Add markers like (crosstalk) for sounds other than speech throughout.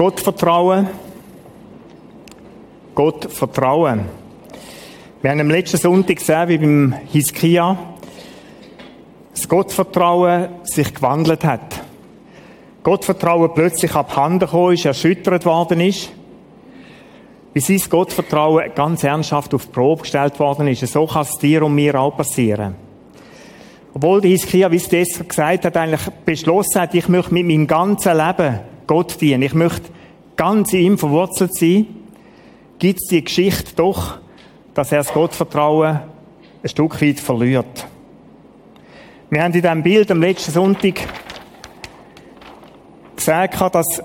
Gott vertrauen. Gott vertrauen. Wir haben am letzten Sonntag gesehen, wie beim Hiskia das Gottvertrauen sich gewandelt hat. Gottvertrauen plötzlich abhanden gekommen ist, erschüttert worden ist. Wie sein Gottvertrauen ganz ernsthaft auf die Probe gestellt worden ist. So kann es dir und mir auch passieren. Obwohl der Hiskia, wie es Esther gesagt hat, eigentlich beschlossen hat, ich möchte mit meinem ganzen Leben Gott dienen. Ich möchte ganz in ihm verwurzelt sein. Gibt es die Geschichte doch, dass er das Gottvertrauen ein Stück weit verliert. Wir haben in diesem Bild am letzten Sonntag gesagt, dass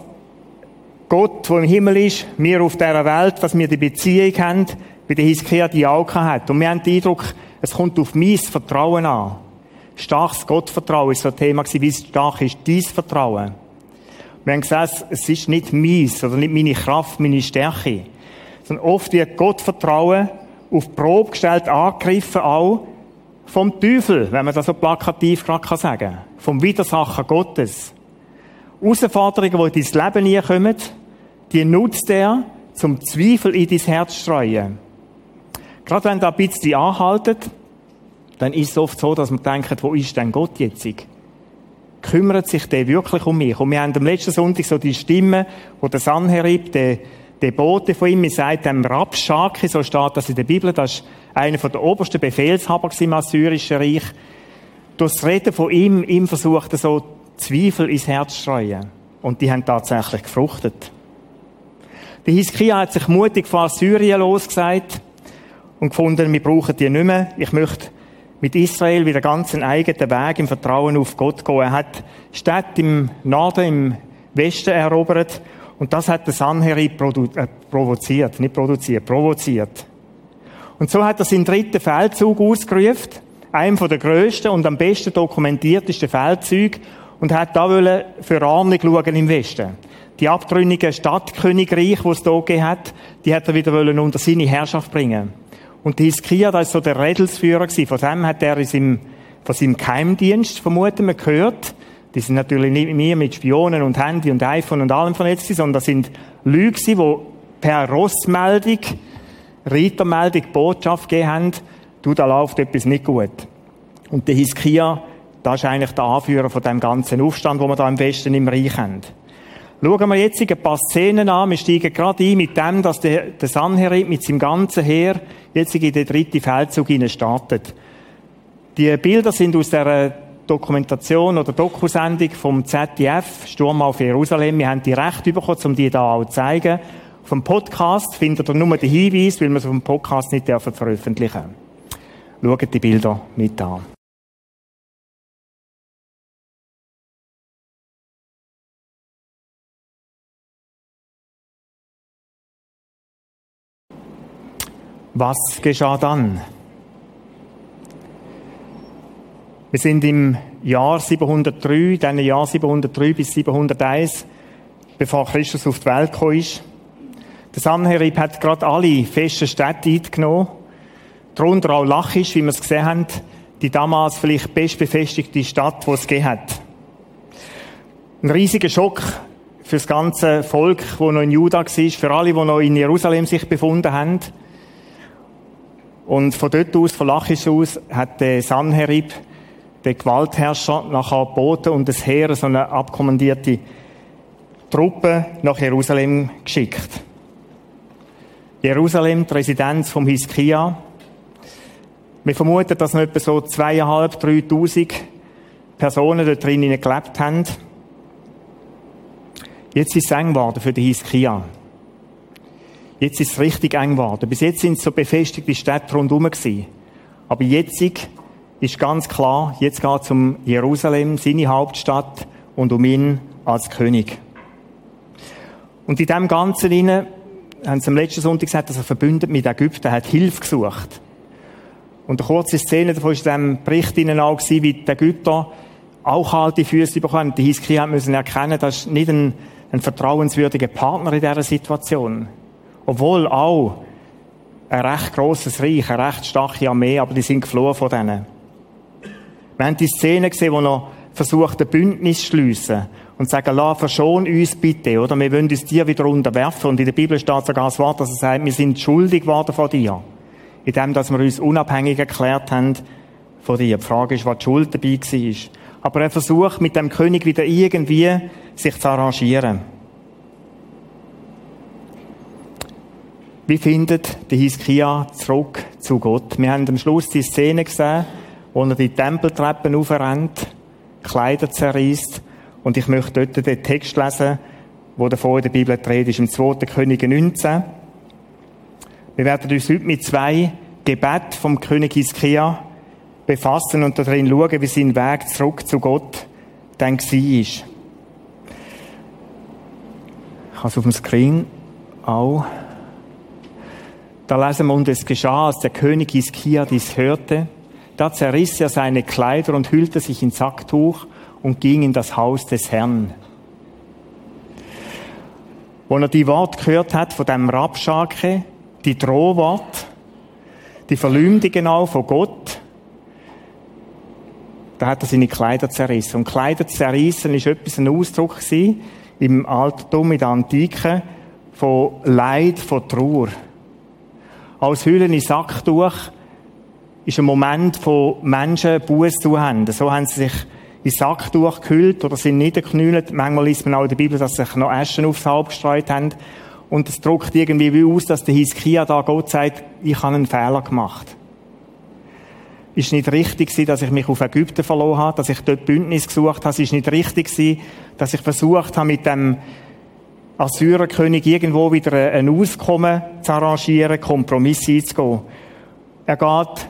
Gott, der im Himmel ist, wir auf dieser Welt, dass wir die Beziehung haben, wie der Hiskia die auch hat. Und wir haben den Eindruck, es kommt auf mein Vertrauen an. Starkes Gottvertrauen ist so ein Thema gewesen, wie stark ist dein Vertrauen? Wir haben gesagt, es ist nicht meins oder nicht meine Kraft, meine Stärke. Sondern oft wird Gottvertrauen auf Probe gestellt, angegriffen auch vom Teufel, wenn man das so plakativ gerade sagen kann. Vom Widersacher Gottes. Herausforderungen, die in dein Leben nie kommen, die nutzt er, zum Zweifel in dein Herz zu streuen. Gerade wenn da ein bisschen anhaltet, dann ist es oft so, dass man denkt, wo ist denn Gott jetzt? Kümmert sich der wirklich um mich? Und wir haben am letzten Sonntag so die Stimme, wo der Sanherib, der, der Bote von ihm, sagt, dem Rabschaki, so steht das in der Bibel, das ist einer der obersten Befehlshaber im Assyrischen Reich. Durch das Reden von ihm, ihm versucht so Zweifel ins Herz zu streuen. Und die haben tatsächlich gefruchtet. Der Hiskia hat sich mutig von Assyrien losgesagt und gefunden, wir brauchen die nicht mehr. Ich möchte mit Israel wieder ganz einen eigenen Weg im Vertrauen auf Gott gehen. Er hat Städte im Norden, im Westen erobert und das hat der Sanherib äh, provoziert, nicht produziert, provoziert. Und so hat er seinen dritten Feldzug ausgerufen, einem der grössten und am besten dokumentiertesten Feldzüge und hat da für Ahnung schauen im Westen. Die abtrünnigen Stadtkönigreich, die es hier gegeben hat, die hat er wieder unter seine Herrschaft bringen. Und die Hiskia, das war so der Redelsführer Von dem hat er in seinem, von seinem Geheimdienst, vermuten wir, gehört. Die sind natürlich nicht mehr mit Spionen und Handy und iPhone und allem vernetzt, sondern das sind Leute, die per Rossmeldung, Reitermeldung Botschaft gegeben haben, du, da läuft etwas nicht gut. Und der Hiskia, das ist eigentlich der Anführer von dem ganzen Aufstand, wo wir da im Westen im Reich haben. Schauen wir jetzt ein paar Szenen an. Wir steigen gerade ein mit dem, dass der, der Sanherib mit seinem ganzen Heer jetzt in den dritten Feldzug startet. Die Bilder sind aus der Dokumentation oder Dokusendung vom ZDF, Sturm auf Jerusalem. Wir haben die Recht bekommen, um die da auch zu zeigen. Vom Podcast findet ihr nur den Hinweis, weil wir es vom Podcast nicht veröffentlichen dürfen. Schaut die Bilder mit an. Was geschah dann? Wir sind im Jahr 703, dann Jahr 703 bis 701, bevor Christus auf die Welt gekommen ist. Der Sanherib hat gerade alle festen Städte eingenommen, darunter auch Lachisch, wie wir es gesehen haben, die damals vielleicht bestbefestigte Stadt, die es gegeben hat. Ein riesiger Schock für das ganze Volk, das noch in Juda war, für alle, die noch in Jerusalem sich befunden haben. Und von dort aus, von Lachisch aus, hat der Sanherib, der Gewaltherrscher, nachher geboten und das Heer, so eine abkommandierte Truppe nach Jerusalem geschickt. Jerusalem, die Residenz vom Hiskia. Wir vermuten, dass noch etwa so zweieinhalb, dreitausend Personen dort drinnen gelebt haben. Jetzt ist es eng geworden für den Hiskia. Jetzt ist es richtig eng geworden. Bis jetzt sind es so befestigte Städte rundherum gewesen. Aber jetzt ist ganz klar, jetzt geht es um Jerusalem, seine Hauptstadt, und um ihn als König. Und in dem Ganzen inne haben sie am letzten Sonntag gesagt, dass er verbündet mit Ägypten, hat Hilfe gesucht. Und eine kurze Szene davon war in diesem Bericht innen auch, gewesen, wie die Ägypter auch kalte Füße bekommen. Die Hiskia müssen erkennen, das ist nicht ein, ein vertrauenswürdiger Partner in dieser Situation. Obwohl auch ein recht grosses Reich, eine recht starke Armee, aber die sind geflohen von denen. Wir haben die Szene gesehen, wo er versucht, ein Bündnis zu schliessen und sagen, la, verschon uns bitte, oder? Wir wollen uns dir wieder unterwerfen. Und in der Bibel steht sogar das Wort, dass er sagt, wir sind schuldig geworden von dir. In dem, dass wir uns unabhängig erklärt haben von dir. Die Frage ist, was die Schuld dabei war. Aber er versucht mit dem König wieder irgendwie sich zu arrangieren. Wie findet der Hiskia zurück zu Gott? Wir haben am Schluss die Szene gesehen, wo er die Tempeltreppen aufrennt, Kleider zerreißt. Und ich möchte dort den Text lesen, wo davor in der Bibel dreht ist, im 2. König 19. Wir werden uns heute mit zwei Gebeten vom König Hiskia befassen und darin schauen, wie sein Weg zurück zu Gott dann war. Ich habe es auf dem Screen auch. Da lesen wir, und es geschah, als der König Hiskia dies hörte, da zerriss er seine Kleider und hüllte sich in Sacktuch und ging in das Haus des Herrn. Wo er die Wort gehört hat von dem Rabschake, die Drohwort, die Verleumdungen auch von Gott, da hat er seine Kleider zerrissen. Und Kleider zerrissen ist etwas ein Ausdruck im Altertum, in der Antike, von Leid, von Trauer als Hüllen in Sacktuch ist ein Moment, wo Menschen Buß zu haben. So haben sie sich in Sacktuch gehüllt oder sind niedergeknüllt. Manchmal liest man auch in der Bibel, dass sie sich noch Aschen aufs Haupt gestreut haben. Und es drückt irgendwie wie aus, dass der Hiskia da Gott sagt, ich habe einen Fehler gemacht. Ist nicht richtig gewesen, dass ich mich auf Ägypten verloren habe, dass ich dort Bündnis gesucht habe. Es ist nicht richtig gewesen, dass ich versucht habe, mit dem Assyrerkönig irgendwo wieder ein Auskommen zu arrangieren, Kompromisse einzugehen. Er geht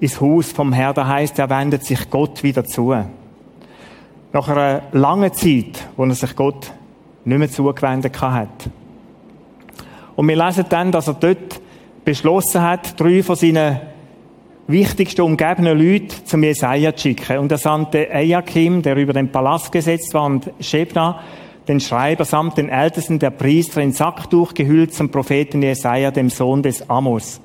ins Haus vom Herrn, da heißt, er wendet sich Gott wieder zu. Nach einer langen Zeit, wo er sich Gott nicht mehr zugewendet hat. Und wir lesen dann, dass er dort beschlossen hat, drei von seinen wichtigsten umgebenen Leuten zum Jesaja zu schicken. Und er sandte Ejakim, der über den Palast gesetzt war, und Shebna, den Schreiber samt den Ältesten der Priester in Sacktuch gehüllt zum Propheten Jesaja, dem Sohn des Amos.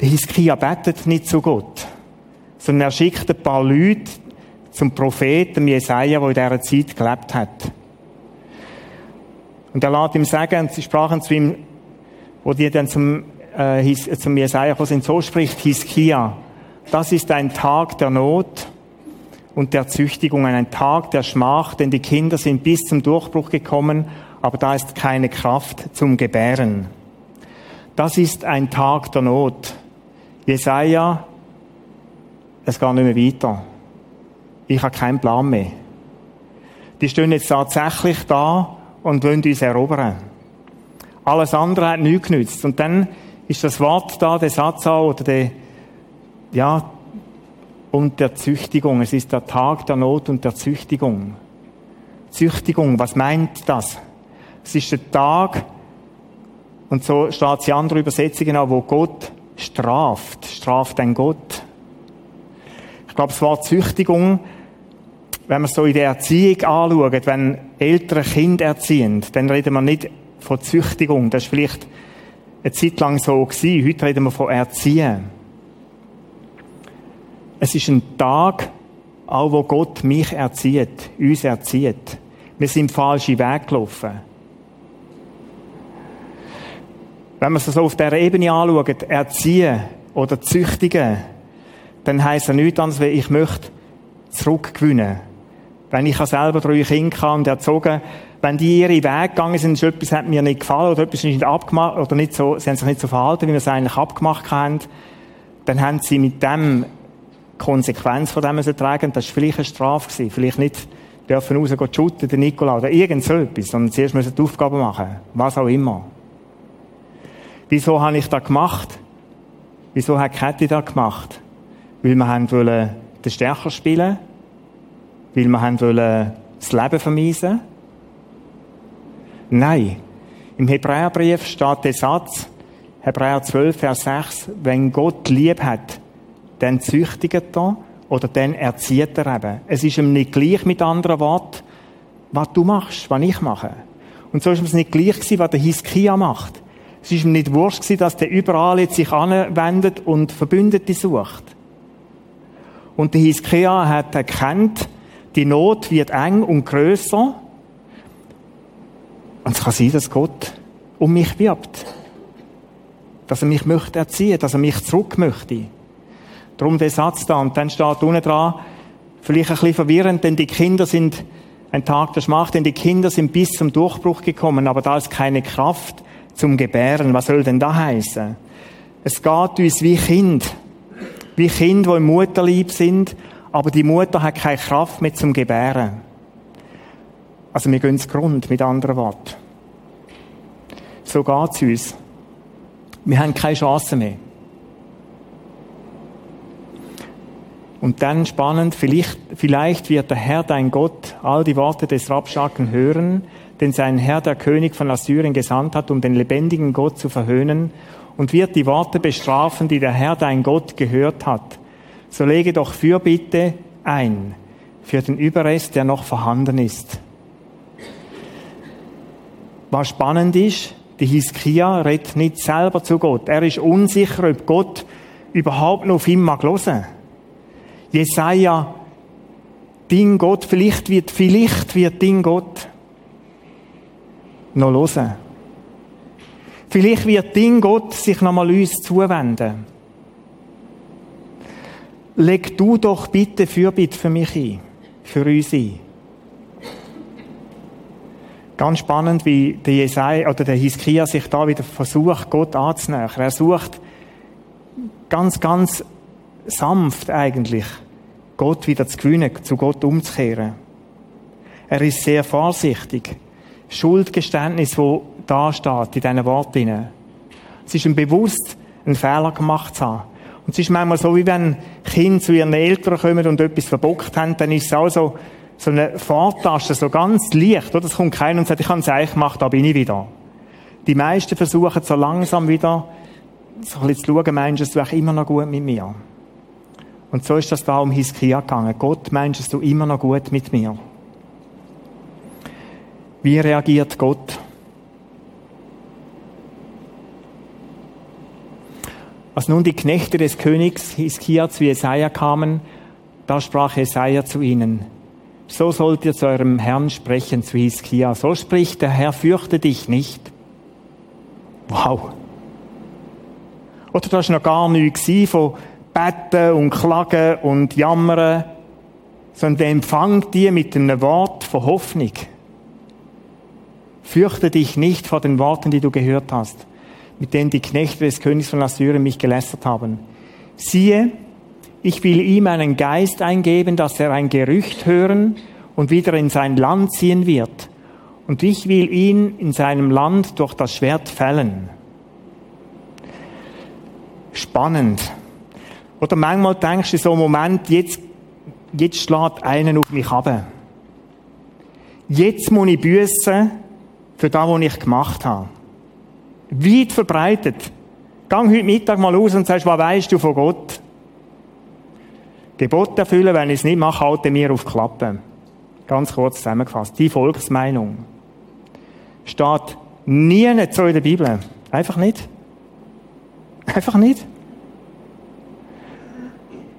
Der Hiskia betet nicht zu Gott, sondern er schickt ein paar Leute zum Propheten Jesaja, der in dieser Zeit gelebt hat. Und er lässt ihm sagen, sie sprachen zu ihm, wo die dann zum, äh, zum Jesaja gekommen sind, so spricht Hiskia, das ist ein Tag der Not, und der Züchtigung, ein Tag der Schmach, denn die Kinder sind bis zum Durchbruch gekommen, aber da ist keine Kraft zum Gebären. Das ist ein Tag der Not. Jesaja, es geht nicht mehr weiter. Ich habe keinen Plan mehr. Die stehen jetzt tatsächlich da und wollen uns erobern. Alles andere hat nichts genützt. Und dann ist das Wort da, der Satz auch, oder der, ja, und der Züchtigung. Es ist der Tag der Not und der Züchtigung. Züchtigung, was meint das? Es ist der Tag, und so steht es in anderen Übersetzungen auch, wo Gott straft. Straft ein Gott. Ich glaube, das Wort Züchtigung, wenn man es so in der Erziehung anschaut, wenn ältere Kinder erziehen, dann reden wir nicht von Züchtigung. Das ist vielleicht eine Zeit lang so gewesen. Heute reden wir von Erziehen. Es ist ein Tag, auch wo Gott mich erzieht, uns erzieht. Wir sind falsche Weg gelaufen. Wenn man es so auf dieser Ebene anschaut, erziehen oder züchtigen, dann heisst es nichts anderes, wie ich möchte zurückgewinnen. Wenn ich selber drei Kinder habe und erzogen, wenn die ihre Weg gegangen sind, etwas hat mir nicht gefallen oder etwas ist nicht abgemacht, oder nicht so, sie haben sich nicht so verhalten, wie wir es eigentlich abgemacht haben, dann haben sie mit dem Konsequenz von dem müssen tragen. Das war vielleicht eine Strafe gewesen. Vielleicht nicht dürfen rausgehen shooten, der Nikola oder irgend so etwas, sondern zuerst müssen die Aufgaben machen. Was auch immer. Wieso habe ich das gemacht? Wieso hat Kathi das gemacht? Weil wir haben wollen den Stärker spielen? Weil wir haben wollen das Leben vermiesen? Nein. Im Hebräerbrief steht der Satz, Hebräer 12, Vers 6, wenn Gott lieb hat, dann züchtigt er oder dann erzieht er eben. Es ist ihm nicht gleich mit anderen Worten, was du machst, was ich mache. Und so ist es nicht gleich gewesen, was der Hiskia macht. Es ist ihm nicht wurscht gewesen, dass der überall jetzt sich anwendet und Verbündete sucht. Und der Hiskia hat erkannt, Die Not wird eng und größer. Und es kann sein, dass Gott um mich wirbt. Dass er mich möchte erziehen, dass er mich zurück möchte. Darum der Satz da. Und dann steht unten dran, vielleicht ein bisschen verwirrend, denn die Kinder sind ein Tag der Schmacht, denn die Kinder sind bis zum Durchbruch gekommen, aber da ist keine Kraft zum Gebären. Was soll denn da heißen? Es geht uns wie Kind. Wie Kinder, die im Mutterlieb sind, aber die Mutter hat keine Kraft mehr zum Gebären. Also wir gehen ins Grund, mit anderen Worten. So geht's uns. Wir haben keine Chance mehr. Und dann spannend, vielleicht, vielleicht wird der Herr dein Gott all die Worte des Rabschaken hören, den sein Herr der König von Assyrien gesandt hat, um den lebendigen Gott zu verhöhnen, und wird die Worte bestrafen, die der Herr dein Gott gehört hat. So lege doch Fürbitte ein für den Überrest, der noch vorhanden ist. Was spannend ist, die Hiskia redet nicht selber zu Gott. Er ist unsicher, ob Gott überhaupt noch auf ihn mag hören. Jesaja, Ding Gott, vielleicht wird, vielleicht wird Ding Gott noch hören. Vielleicht wird Ding Gott sich nochmal uns zuwenden. Leg du doch bitte Fürbitte für mich ein, für uns ein. Ganz spannend, wie der Jesaja oder der Hiskia sich da wieder versucht, Gott anzunähern. Er sucht ganz, ganz sanft eigentlich, Gott wieder zu gewinnen, zu Gott umzukehren. Er ist sehr vorsichtig. Schuldgeständnis, wo da steht, in diesen Worten. Es ist ihm bewusst, einen Fehler gemacht zu haben. Und es ist manchmal so, wie wenn Kinder zu ihren Eltern kommen und etwas verbockt haben, dann ist es auch so, so eine Fahrtasche, so ganz leicht, oder? Es kommt keiner und sagt, ich habe es eigentlich gemacht, da bin ich wieder. Die meisten versuchen so langsam wieder, so ein bisschen zu schauen, meinst du es immer noch gut mit mir? Und so ist das da um Hiskia gegangen. Gott, meinst du immer noch gut mit mir? Wie reagiert Gott? Als nun die Knechte des Königs Hiskia zu Jesaja kamen, da sprach Jesaja zu ihnen, so sollt ihr zu eurem Herrn sprechen, zu Hiskia. So spricht der Herr, fürchte dich nicht. Wow. Oder das war noch gar nichts von Betten und Klagen und Jammern, sondern der empfangt die mit einem Wort von Hoffnung. Fürchte dich nicht vor den Worten, die du gehört hast mit denen die Knechte des Königs von Assyrien mich gelästert haben. Siehe, ich will ihm einen Geist eingeben, dass er ein Gerücht hören und wieder in sein Land ziehen wird. Und ich will ihn in seinem Land durch das Schwert fällen. Spannend. Oder manchmal denkst du so einen Moment, jetzt, jetzt schlägt einen auf mich ab. Jetzt muss ich büssen für das, was ich gemacht habe. Weit verbreitet. Gang heute Mittag mal aus und sagst, was weißt du von Gott? Gebot erfüllen, wenn ich es nicht mache, halte mir auf Klappe. Ganz kurz zusammengefasst. Die Volksmeinung. Steht nie so in der Bibel. Einfach nicht. Einfach nicht.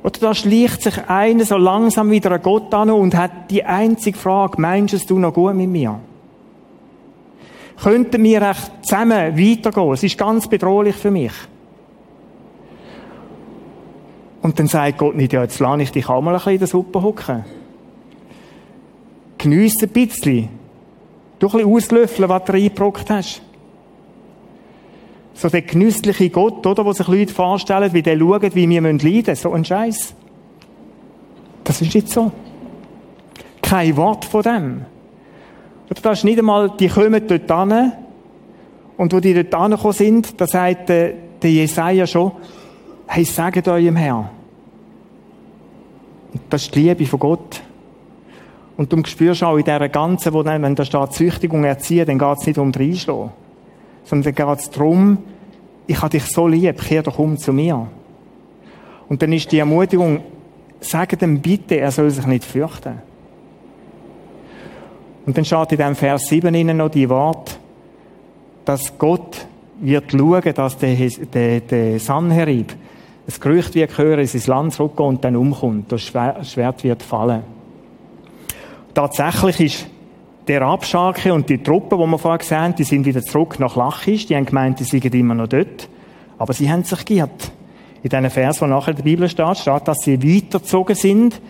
Oder da schleicht sich einer so langsam wieder an Gott an und hat die einzige Frage, meinst du noch gut mit mir? könnten wir echt zusammen weitergehen. Es ist ganz bedrohlich für mich. Und dann sagt Gott nicht, ja, jetzt lasse ich dich auch mal ein bisschen in der Suppe hocken. Geniesse ein bisschen. Du ein bisschen auslöffeln, was du reingebrockt hast. So der genüssliche Gott, oder, wo sich Leute vorstellen, wie der schaut, wie wir leiden müssen. So ein Scheiß. Das ist nicht so. Kein Wort von dem. Oder das ist nicht einmal, die kommen dort an. Und wo die dort angekommen sind, da sagt der, der Jesaja schon, hey, sagt eurem Herrn. Und das ist die Liebe von Gott. Und du spürst auch in dieser ganzen, wo dann, wenn da steht Züchtigung erziehen, dann geht es nicht um reinschlagen. Sondern dann geht es darum, ich habe dich so lieb, kehr doch um zu mir. Und dann ist die Ermutigung, sag dem bitte, er soll sich nicht fürchten. Und dann steht in dem Vers 7 innen noch die Wort, dass Gott wird schauen, dass der, der, der Sanherib das Gerücht wird hören, in sein Land zurückgeht und dann umkommt. Das Schwert wird fallen. tatsächlich ist der Abscharke und die Truppen, die wir vorher gesehen haben, die sind wieder zurück nach Lachisch. Die haben gemeint, die seien immer noch dort. Aber sie haben sich geirrt. In diesen Vers, wo nachher in der Bibel steht, steht, dass sie weitergezogen sind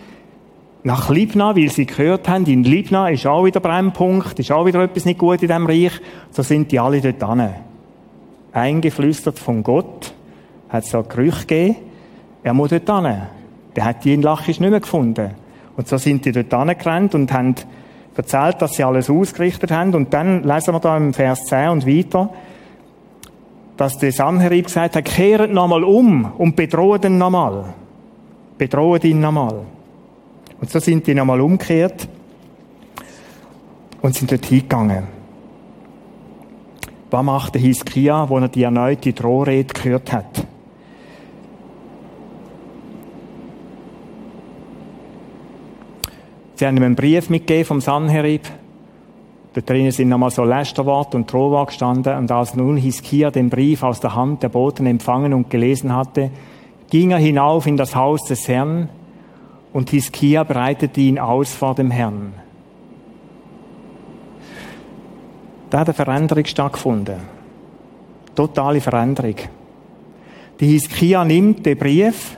nach Libna, weil sie gehört haben, in Libna ist auch wieder Brennpunkt, ist auch wieder etwas nicht gut in diesem Reich. So sind die alle dort hin. Eingeflüstert von Gott, hat es da Gerüche gegeben, er muss dort hin. Der hat die in Lachisch nicht mehr gefunden. Und so sind die dort hingerannt und haben erzählt, dass sie alles ausgerichtet haben. Und dann lesen wir da im Vers 10 und weiter, dass der Sanherib gesagt hat, kehret nochmal um und bedroht ihn nochmal. Bedroht ihn nochmal. Und so sind die nochmal umgekehrt und sind dort hingegangen. Was macht der Hiskia, wo er die erneute Drohrede gehört hat? Sie haben ihm einen Brief mitgegeben vom Sanherib. Da drinnen sind nochmal so Lästerwort und Drohwort gestanden. Und als nun Hiskia den Brief aus der Hand der Boten empfangen und gelesen hatte, ging er hinauf in das Haus des Herrn und Hiskia breitete ihn aus vor dem Herrn. Da hat eine Veränderung stattgefunden. Totale Veränderung. Die Hiskia nimmt den Brief,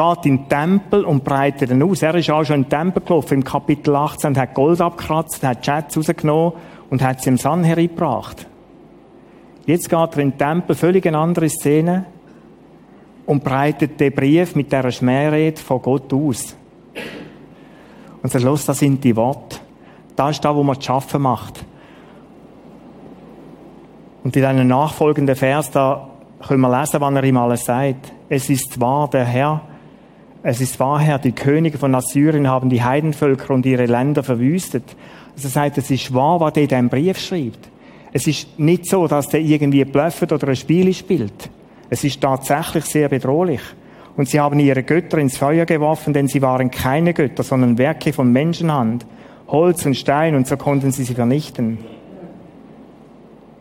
geht in den Tempel und breitet ihn aus. Er ist auch schon in den Tempel gelaufen, im Kapitel 18, und hat Gold abgekratzt, hat Schätze rausgenommen und hat sie im Sanherib gebracht. Jetzt geht er in den Tempel, völlig eine andere Szene, und breitet den Brief mit dieser Schmährede von Gott aus. Und sagt, los, das sind die Worte. Das ist da, wo man das Schaffen macht. Und in einem nachfolgenden Vers, da können wir lesen, wann er ihm alles sagt. Es ist wahr, der Herr, es ist wahr, Herr, die Könige von Assyrien haben die Heidenvölker und ihre Länder verwüstet. Also er sagt, es ist wahr, was der in diesem Brief schreibt. Es ist nicht so, dass der irgendwie blöfft oder ein Spiel spielt. Es ist tatsächlich sehr bedrohlich. Und sie haben ihre Götter ins Feuer geworfen, denn sie waren keine Götter, sondern Werke von Menschenhand, Holz und Stein, und so konnten sie sie vernichten.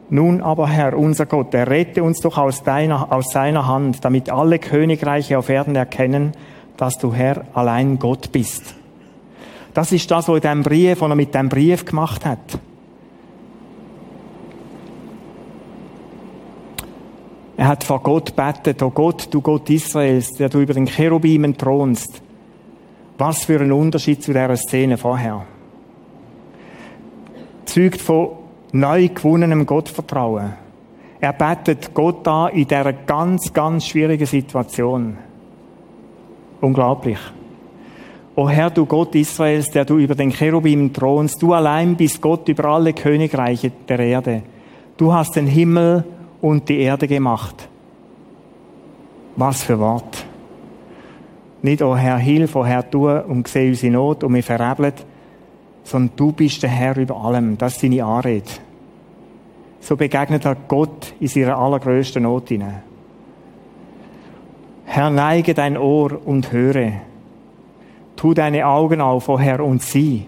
Nun aber, Herr, unser Gott, errette uns doch aus, deiner, aus seiner Hand, damit alle Königreiche auf Erden erkennen, dass du, Herr, allein Gott bist. Das ist das, was in dem Brief, was er mit dem Brief gemacht hat. Er hat vor Gott betet, oh Gott, du Gott Israels, der du über den Cherubimen thronst. Was für ein Unterschied zu dieser Szene vorher. Zeugt von neu gewonnenem Gottvertrauen. Er betet Gott an in dieser ganz, ganz schwierigen Situation. Unglaublich. O Herr, du Gott Israels, der du über den Cherubim thronst, du allein bist Gott über alle Königreiche der Erde. Du hast den Himmel und die Erde gemacht. Was für Wort. Nicht, oh Herr, hilf, oh Herr, tu und sehe unsere Not und mich verebelt, sondern du bist der Herr über allem. Das ist deine Anrede. So begegnet er Gott in seiner allergrößten Not hinein. Herr, neige dein Ohr und höre. Tu deine Augen auf, o oh Herr, und sieh.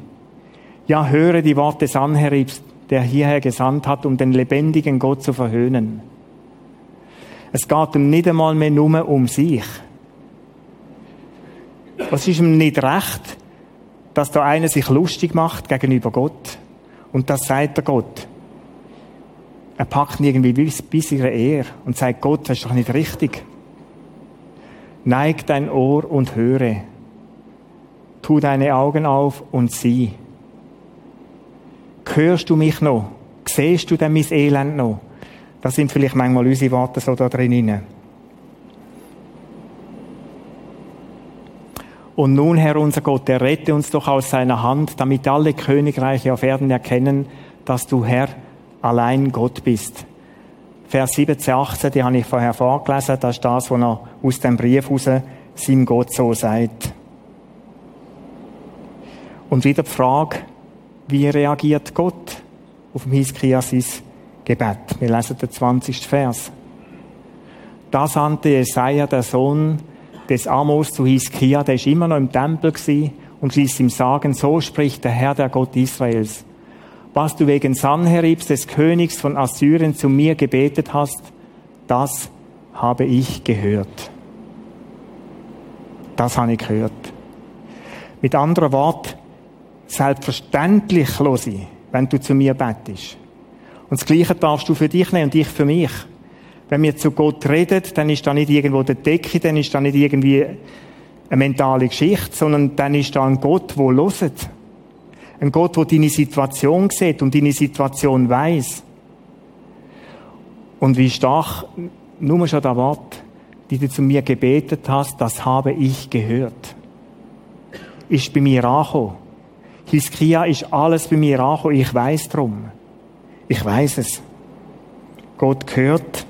Ja, höre die Worte Sanheribs, der hierher gesandt hat, um den lebendigen Gott zu verhöhnen. Es geht ihm nicht einmal mehr nur um sich. Was ist ihm nicht recht, dass da einer sich lustig macht gegenüber Gott? Und das sagt der Gott. Er packt ihn irgendwie bis, bis ihre Ehe und sagt, Gott, das ist doch nicht richtig. Neig dein Ohr und höre. Tu deine Augen auf und sieh. Hörst du mich noch? Siehst du denn mein Elend noch? Das sind vielleicht manchmal unsere Worte so da drinnen. Und nun, Herr unser Gott, errette uns doch aus seiner Hand, damit alle Königreiche auf Erden erkennen, dass du, Herr, allein Gott bist. Vers 17, 18, die habe ich vorher vorgelesen, das ist das, was er aus dem Brief heraus seinem Gott so sagt. Und wieder die Frage, wie reagiert Gott auf dem Hiskiasis Gebet? Wir lesen den 20. Vers. Da sandte Jesaja, der Sohn des Amos, zu Hiskia, der ist immer noch im Tempel gewesen, und ließ ihm sagen, so spricht der Herr, der Gott Israels. Was du wegen Sanheribs des Königs von Assyrien zu mir gebetet hast, das habe ich gehört. Das habe ich gehört. Mit anderen Worten, selbstverständlich hören, wenn du zu mir bettest. Und das Gleiche darfst du für dich nehmen und ich für mich. Wenn wir zu Gott reden, dann ist da nicht irgendwo der Decke, dann ist da nicht irgendwie eine mentale Geschichte, sondern dann ist da ein Gott, der hört. Ein Gott, der deine Situation sieht und deine Situation weiß. Und wie stark, nur schon das Wort, die du zu mir gebetet hast, das habe ich gehört. Ist bei mir angekommen. Hiskia ist alles bei mir angekommen. Ich weiß drum. Ich weiß es. Gott hört,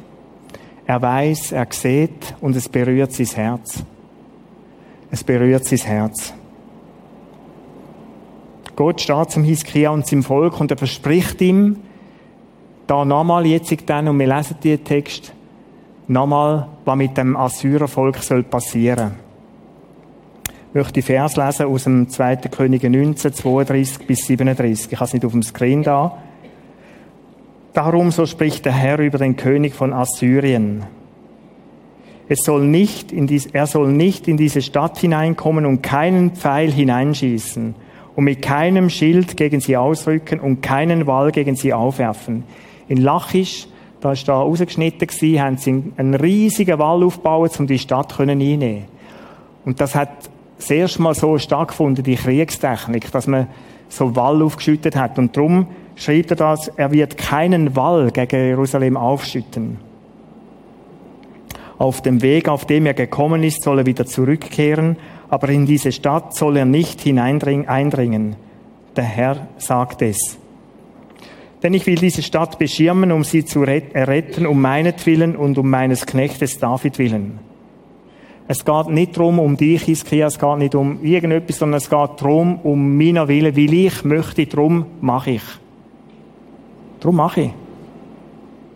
er weiß, er sieht und es berührt sein Herz. Es berührt sein Herz. Gott steht zum Hiskia und zum Volk und er verspricht ihm, da nochmal jetzt dann, und wir lesen den Text, nochmal, was mit dem Assyrervolk soll passieren. Ich möchte Vers lesen aus dem 2. Könige 19, 32 bis 37. Ich habe es nicht auf dem Screen da. Darum so spricht der Herr über den König von Assyrien. Es soll nicht in dies, er soll nicht in diese Stadt hineinkommen und keinen Pfeil hineinschießen und mit keinem Schild gegen sie ausrücken und keinen Wall gegen sie aufwerfen. In Lachisch, da ist da rausgeschnitten gewesen, haben sie einen riesigen Wall aufgebaut, um die Stadt einzunehmen. Und das hat das erste Mal so stattgefunden, die Kriegstechnik, dass man so Wall aufgeschüttet hat. Und darum schreibt er das, er wird keinen Wall gegen Jerusalem aufschütten. Auf dem Weg, auf dem er gekommen ist, soll er wieder zurückkehren, aber in diese Stadt soll er nicht hineindringen. Der Herr sagt es. Denn ich will diese Stadt beschirmen, um sie zu retten, um meinetwillen und um meines Knechtes David willen. Es geht nicht darum, um dich, Hiskia, es geht nicht um irgendetwas, sondern es geht darum, um meiner Wille, weil ich möchte, darum mache ich. Darum mache ich.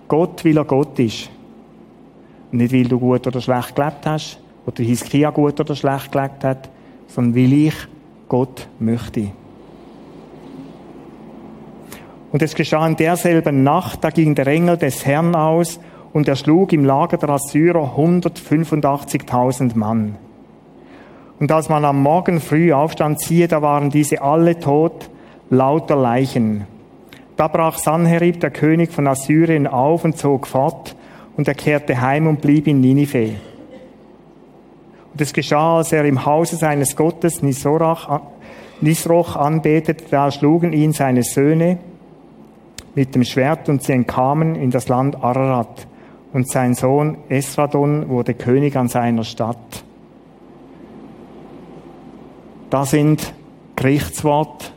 Gott, weil er Gott ist. Nicht, weil du gut oder schlecht gelebt hast, oder Hiskia gut oder schlecht gelebt hat, sondern weil ich Gott möchte. Und es geschah in derselben Nacht, da ging der Engel des Herrn aus und er schlug im Lager der Assyrer 185.000 Mann. Und als man am Morgen früh aufstand, siehe, da waren diese alle tot, lauter Leichen. Da brach Sanherib, der König von Assyrien, auf und zog fort, und er kehrte heim und blieb in Ninive. Es geschah, als er im Hause seines Gottes Nisorach, Nisroch anbetete, da schlugen ihn seine Söhne mit dem Schwert und sie entkamen in das Land Ararat. Und sein Sohn Esradon wurde König an seiner Stadt. Da sind Gerichtsworte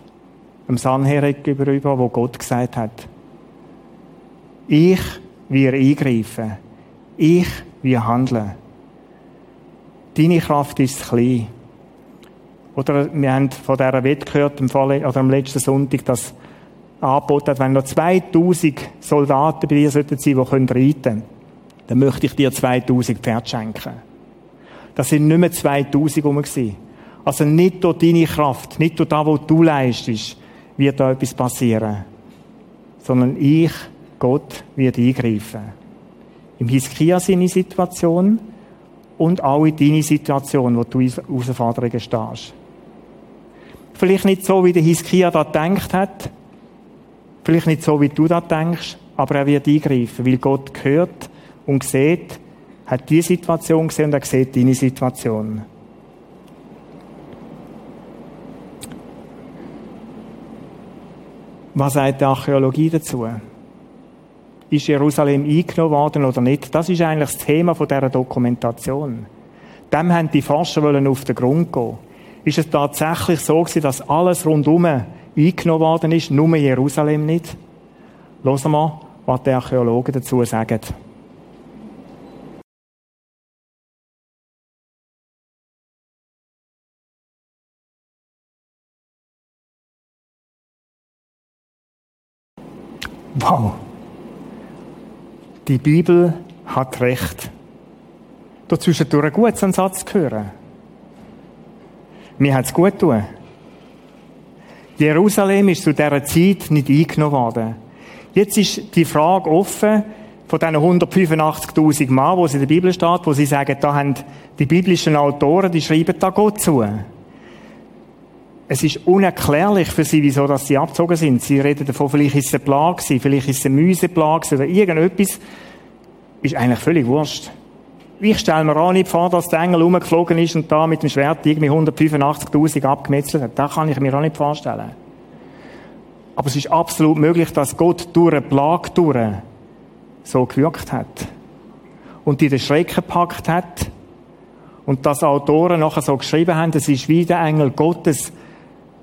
am Sanherib gegenüber, wo Gott gesagt hat, ich wir eingreifen. Ich wir handeln. Deine Kraft ist klein. Oder wir haben von dieser Wette gehört, im Fall, oder am letzten Sonntag, dass angeboten hat, wenn noch 2000 Soldaten bei dir sollten sein, die können reiten dann möchte ich dir 2000 Pferde schenken. Das sind nicht mehr 2000 rum gewesen. Also nicht durch deine Kraft, nicht durch das, was du leistest, wird da etwas passieren. Sondern ich, Gott, wird eingreifen. Im Hiskia seine Situation und auch in deine Situation, wo du Herausforderungen stehst. Vielleicht nicht so, wie der Hiskia da gedacht hat. Vielleicht nicht so, wie du da denkst. Aber er wird eingreifen, weil Gott hört und sieht, hat die Situation gesehen und er sieht deine Situation. Was sagt die Archäologie dazu? Ist Jerusalem eingenommen worden oder nicht? Das ist eigentlich das Thema dieser Dokumentation. Dem haben die Forscher auf den Grund gehen. Ist es tatsächlich so gewesen, dass alles rundum eingenommen worden ist, nur Jerusalem nicht? Hören wir mal, was die Archäologen dazu sagen. Wow. Die Bibel hat recht. Dazwischendurch gut so einen Satz zu hören. Mir hat es gut tun. Jerusalem ist zu dieser Zeit nicht eingenommen worden. Jetzt ist die Frage offen, von diesen 185.000 Mal, wo es in der Bibel steht, wo sie sagen, da haben die biblischen Autoren, die schreiben da Gott zu. Es ist unerklärlich für sie, wieso dass sie abgezogen sind. Sie reden davon, vielleicht ist es eine Plage, vielleicht ist es eine Müseplage oder irgendetwas. Ist eigentlich völlig wurscht. Ich stelle mir auch nicht vor, dass der Engel rumgeflogen ist und da mit dem Schwert irgendwie 185.000 abgemetzelt hat. Das kann ich mir auch nicht vorstellen. Aber es ist absolut möglich, dass Gott durch eine Plage durch so gewirkt hat. Und die den Schrecken gepackt hat. Und dass Autoren nachher so geschrieben haben, es ist wie der Engel Gottes,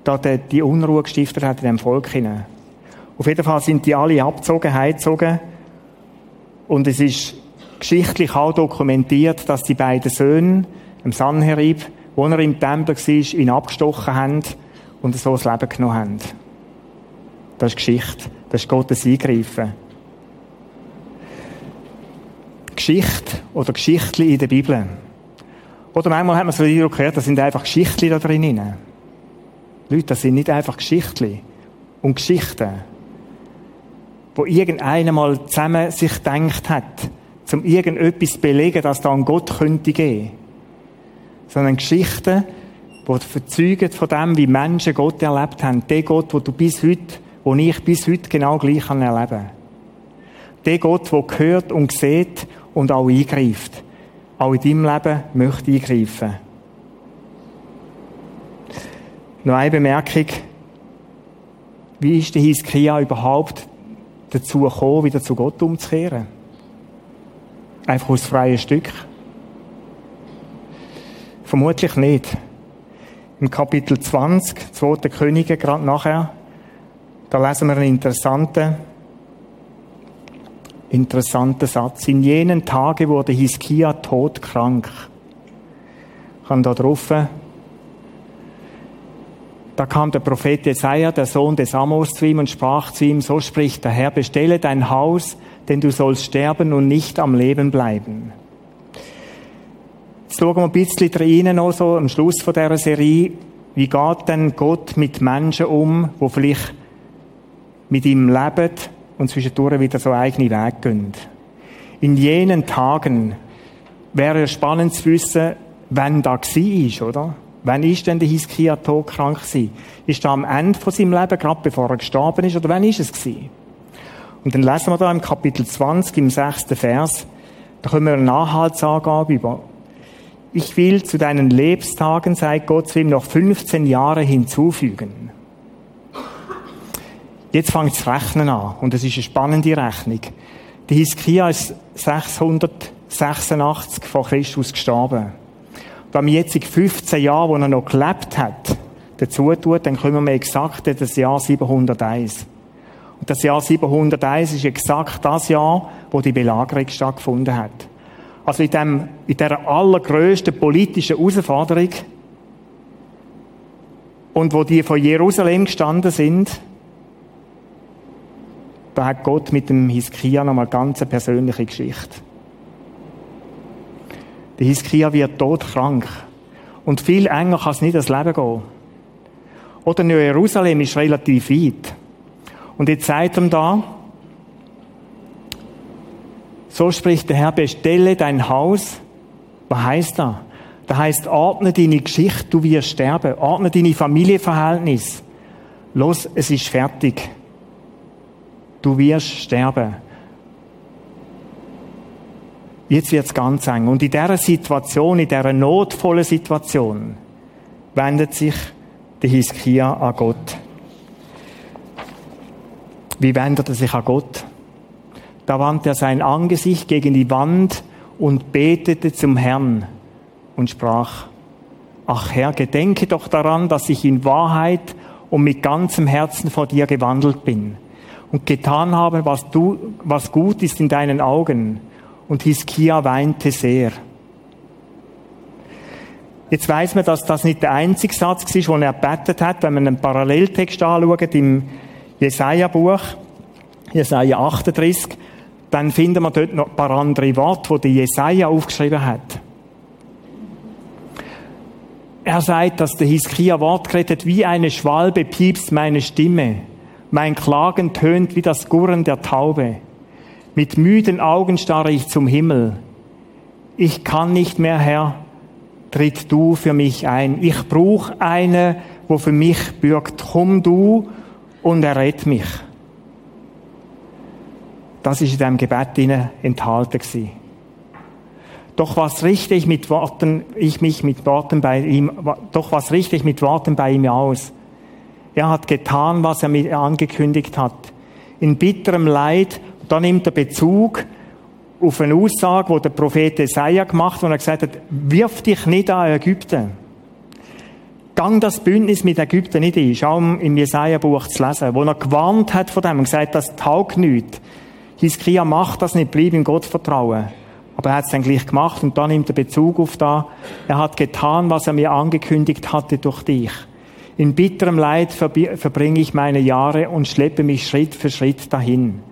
da die Unruhe gestiftet hat in dem Volk hinein. Auf jeden Fall sind die alle abgezogen, heimgezogen. Und es ist geschichtlich auch dokumentiert, dass die beiden Söhne, im Sanherib, wo er im Tempel war, ihn abgestochen haben und so das Leben genommen haben. Das ist Geschichte. Das ist Gottes Eingreifen. Geschichte oder Geschichten in der Bibel. Oder manchmal hat man so den Eindruck gehört, da sind einfach Geschichten da drin. Leute, das sind nicht einfach Geschichten und Geschichten, wo irgendeiner mal zusammen sich gedacht hat, um irgendetwas zu belegen, dass da ein Gott könnte gehen. Sondern Geschichten, die verzeugen von dem, wie Menschen Gott erlebt haben. Der Gott, wo du bis heute, wo ich bis heute genau gleich erleben kann. Der Gott, der gehört und sieht und auch eingreift. Auch in deinem Leben möchte eingreifen. Noch eine Bemerkung. Wie ist der Hiskia überhaupt dazu gekommen, wieder zu Gott umzukehren? Einfach aus freiem Stück? Vermutlich nicht. Im Kapitel 20, 2. Könige, gerade nachher, da lesen wir einen interessanten, interessanten Satz. In jenen Tagen wurde Hiskia todkrank. Ich habe da drauf da kam der Prophet Jesaja, der Sohn des Amos, zu ihm und sprach zu ihm, so spricht der Herr, bestelle dein Haus, denn du sollst sterben und nicht am Leben bleiben. Jetzt schauen wir ein bisschen rein, so am Schluss von dieser Serie, wie geht denn Gott mit Menschen um, die vielleicht mit ihm leben und zwischendurch wieder so eigene Wege gehen. In jenen Tagen wäre es spannend zu wissen, wann da war, oder? Wann ist denn der Hiskia todkrank gewesen? Ist er am Ende von seinem Leben, gerade bevor er gestorben ist, oder wann ist es gewesen? Und dann lesen wir da im Kapitel 20, im sechsten Vers, da können wir eine Nachhaltsangabe über. Ich will zu deinen Lebstagen, sagt Gott zu ihm, noch 15 Jahre hinzufügen. Jetzt fängt das Rechnen an. Und es ist eine spannende Rechnung. Der Hiskia ist 686 vor Christus gestorben wenn man jetzt in 15 Jahren, wo er noch gelebt hat, dazu tut, dann kommen wir exakt in das Jahr 701. Und das Jahr 701 ist exakt das Jahr, wo die Belagerung stattgefunden hat. Also in, dem, in dieser allergrößten politischen Herausforderung und wo die von Jerusalem gestanden sind, da hat Gott mit dem Hiskia nochmal ganz eine persönliche Geschichte. Der Hiskia wird todkrank. Und viel enger kann es nicht das Leben gehen. Oder New Jerusalem ist relativ weit. Und jetzt sagt ihm da, so spricht der Herr, bestelle dein Haus. Was heißt das? Das heißt, ordne deine Geschichte, du wirst sterben. Ordne deine Familienverhältnis. Los, es ist fertig. Du wirst sterben. Jetzt wird's ganz eng. Und in dieser Situation, in dieser notvollen Situation, wendet sich der Hiskia an Gott. Wie wendet er sich an Gott? Da wandte er sein Angesicht gegen die Wand und betete zum Herrn und sprach, Ach Herr, gedenke doch daran, dass ich in Wahrheit und mit ganzem Herzen vor dir gewandelt bin und getan habe, was du, was gut ist in deinen Augen und Hiskia weinte sehr. Jetzt weiß man, dass das nicht der einzige Satz war, den er betet hat. Wenn man einen Paralleltext anschaut im Jesaja-Buch, Jesaja 38, dann finden wir dort noch ein paar andere Worte, die Jesaja aufgeschrieben hat. Er sagt, dass der Hiskia Wort geredet, wie eine Schwalbe piepst meine Stimme. Mein Klagen tönt wie das Gurren der Taube. Mit müden Augen starre ich zum Himmel. Ich kann nicht mehr, Herr, tritt du für mich ein. Ich brauche eine wo für mich bürgt, komm du und errett mich. Das ist in diesem Gebet enthalten gewesen. Doch was richte ich mit Worten, ich mich mit Worten bei ihm, doch was richte ich mit Worten bei ihm aus? Er hat getan, was er mir angekündigt hat. In bitterem Leid, da nimmt er Bezug auf eine Aussage, die der Prophet Jesaja gemacht hat, wo er gesagt hat, wirf dich nicht an Ägypten. Gang das Bündnis mit Ägypten nicht ein. Schau im Jesaja-Buch zu lesen, wo er gewarnt hat von dem und gesagt, das taugt nichts. Hiskia macht das nicht, bleib im Gott vertrauen. Aber er hat es dann gleich gemacht und dann nimmt er Bezug auf da. Er hat getan, was er mir angekündigt hatte durch dich. In bitterem Leid verbringe ich meine Jahre und schleppe mich Schritt für Schritt dahin.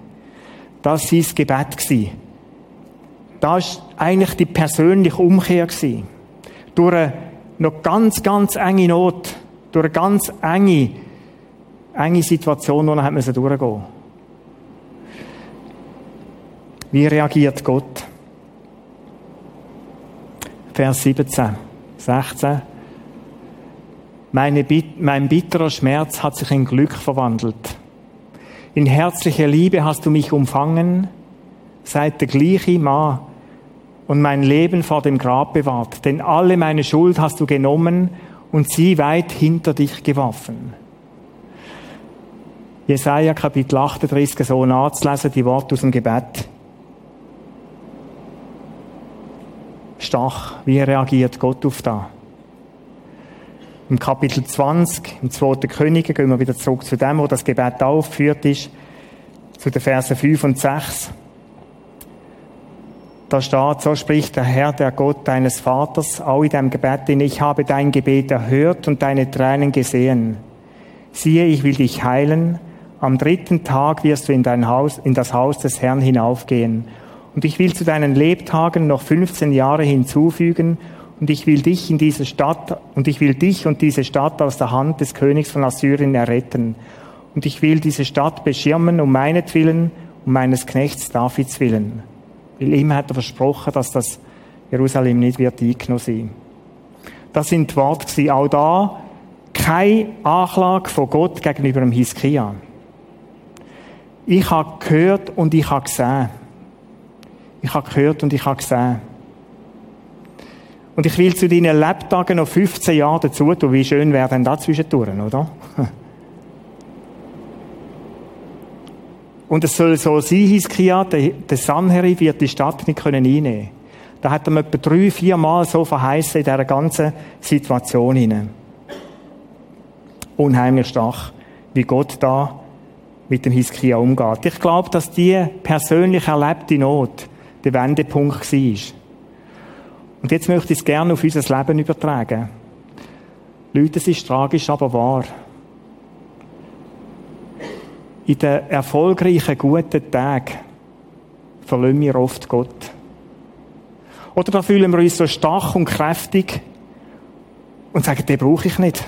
Das war sein Gebet. Da war eigentlich die persönliche Umkehr. Durch eine noch ganz, ganz enge Not, durch eine ganz enge, enge Situation, wo er durchgehen musste. Wie reagiert Gott? Vers 17, 16. Meine, mein bitterer Schmerz hat sich in Glück verwandelt. In herzlicher Liebe hast du mich umfangen, seit der gleiche Mann und mein Leben vor dem Grab bewahrt. Denn alle meine Schuld hast du genommen und sie weit hinter dich geworfen. Jesaja Kapitel 38 so nachzulesen, die Worte aus dem Gebet. Stach, wie reagiert Gott auf das? Im Kapitel 20, im 2. Könige, gehen wir wieder zurück zu dem, wo das Gebet aufgeführt ist, zu den Versen 5 und 6. Da steht, so spricht der Herr, der Gott deines Vaters, auch in deinem Gebet, denn ich habe dein Gebet erhört und deine Tränen gesehen. Siehe, ich will dich heilen. Am dritten Tag wirst du in dein Haus, in das Haus des Herrn hinaufgehen und ich will zu deinen Lebtagen noch 15 Jahre hinzufügen, und ich will dich in diese Stadt, und ich will dich und diese Stadt aus der Hand des Königs von Assyrien erretten. Und ich will diese Stadt beschirmen um meinetwillen, um meines Knechts Davids willen. Weil ihm hat er versprochen, dass das Jerusalem nicht wird eingenommen sein. Das sind die Worte Auch da keine Anklage von Gott gegenüber dem Hiskia. Ich habe gehört und ich habe gesehen. Ich habe gehört und ich habe gesehen. Und ich will zu deinen Lebtagen noch 15 Jahre dazu tun. Wie schön wäre denn da zwischendurch, oder? (laughs) Und es soll so sein, Hiskia, der, Sanherib wird die Stadt nicht können einnehmen Da hat er etwa drei, vier Mal so verheißen in dieser ganzen Situation. Unheimlich stark, wie Gott da mit dem Hiskia umgeht. Ich glaube, dass die persönlich erlebte Not der Wendepunkt war. Und jetzt möchte ich es gerne auf unser Leben übertragen. Leute, es ist tragisch, aber wahr. In den erfolgreichen, guten Tagen verlieren wir oft Gott. Oder da fühlen wir uns so stark und kräftig und sagen, den brauche ich nicht.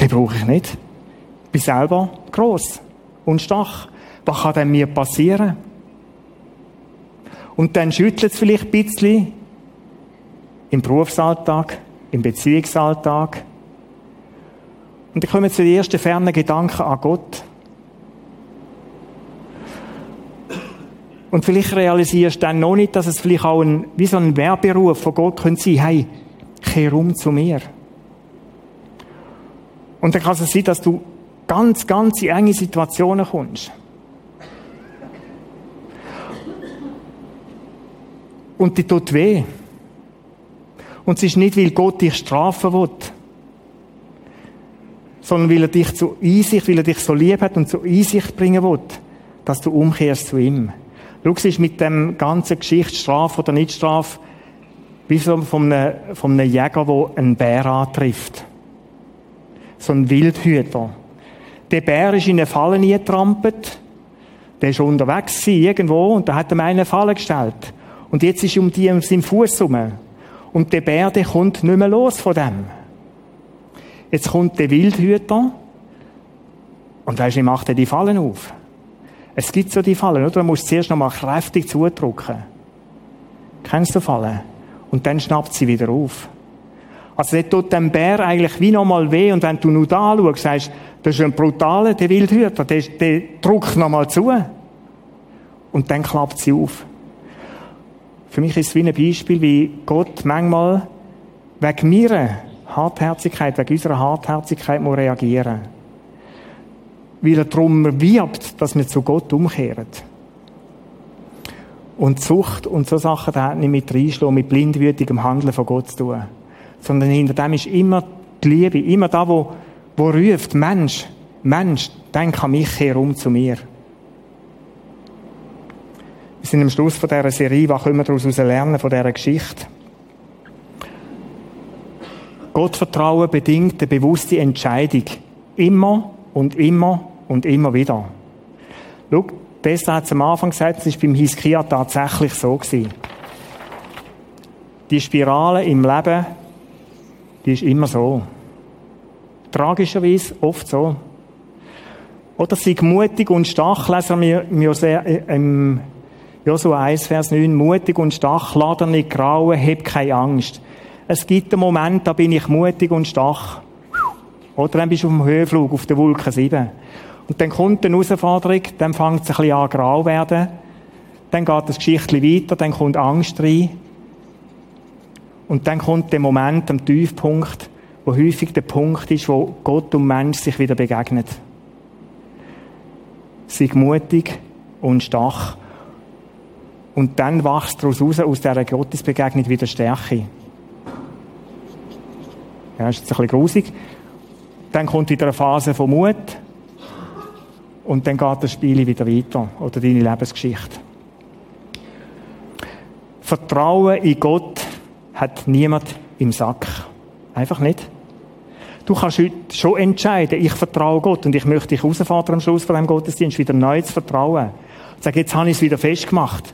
Den brauche ich nicht. Ich bin selber gross und stark. Was kann denn mir passieren? Und dann schüttelt es vielleicht ein bisschen im Berufsalltag, im Beziehungsalltag. Und dann kommen zu den ersten fernen Gedanken an Gott. Und vielleicht realisierst du dann noch nicht, dass es vielleicht auch ein, wie so ein Werberuf von Gott könnte sein, hey, kehr um zu mir. Und dann kann es sein, dass du ganz, ganz in enge Situationen kommst. Und die tut weh. Und es ist nicht, weil Gott dich strafen will, sondern weil er dich zu Einsicht, weil er dich so lieb hat und zu Einsicht bringen will, dass du umkehrst zu ihm. Schau, es ist mit dem ganzen Geschichte, Strafe oder Nichtstrafe, wie so von einem, von einem Jäger, der einen Bär antrifft. So ein Wildhüter. Der Bär ist in eine Falle getrampelt. Der ist unterwegs irgendwo und da hat er mir eine Falle gestellt. Und jetzt ist um die seinen Fuß herum. Und der Bär, der kommt nicht mehr los von dem. Jetzt kommt der Wildhüter. Und weißt du, wie macht er die Fallen auf? Es gibt so die Fallen, oder? Du musst zuerst noch mal kräftig zudrücken. Kennst du Fallen? Und dann schnappt sie wieder auf. Also, der tut dem Bär eigentlich wie nochmal weh. Und wenn du nur da anschaust, sagst das ist ein brutaler, der Wildhüter, der, der drückt nochmal zu. Und dann klappt sie auf. Für mich ist es wie ein Beispiel, wie Gott manchmal wegen meiner Hartherzigkeit, wegen unserer Hartherzigkeit muss reagieren. Weil er darum wirbt, dass wir zu Gott umkehren. Und Sucht und so Sachen, da hat nicht mit reinschlagen, mit blindwütigem Handeln von Gott zu tun. Sondern hinter dem ist immer die Liebe, immer da, wo, wo ruft, Mensch, Mensch, denk an mich, herum zu mir. Wir sind am Schluss von dieser Serie, was können wir daraus lernen, von dieser Geschichte? Gottvertrauen bedingt eine bewusste Entscheidung. Immer und immer und immer wieder. Schau, Tessa hat es am Anfang gesagt, es war beim Hiskia tatsächlich so gewesen. Die Spirale im Leben, die ist immer so. Tragischerweise oft so. Oder sei mutig und stark, lesen wir im Josua 1, Vers 9, mutig und stark, lade nicht grauen, hab keine Angst. Es gibt einen Moment, da bin ich mutig und stark. Oder dann bist du auf dem Höhenflug, auf der Wolke 7. Und dann kommt eine Herausforderung, dann fängt es ein bisschen an grau werden. Dann geht das Geschichtchen weiter, dann kommt Angst rein. Und dann kommt der Moment am Tiefpunkt, wo häufig der Punkt ist, wo Gott und Mensch sich wieder begegnen. Sei mutig und stark. Und dann wächst daraus raus, aus dieser Gottesbegegnung wieder Stärke. Ja, ist jetzt ein bisschen grusig. Dann kommt wieder eine Phase von Mut. Und dann geht das Spiel wieder weiter. Oder deine Lebensgeschichte. Vertrauen in Gott hat niemand im Sack. Einfach nicht. Du kannst heute schon entscheiden, ich vertraue Gott und ich möchte dich herausfordern am Schluss von dem Gottesdienst wieder neu zu vertrauen. Sag, jetzt habe ich es wieder festgemacht.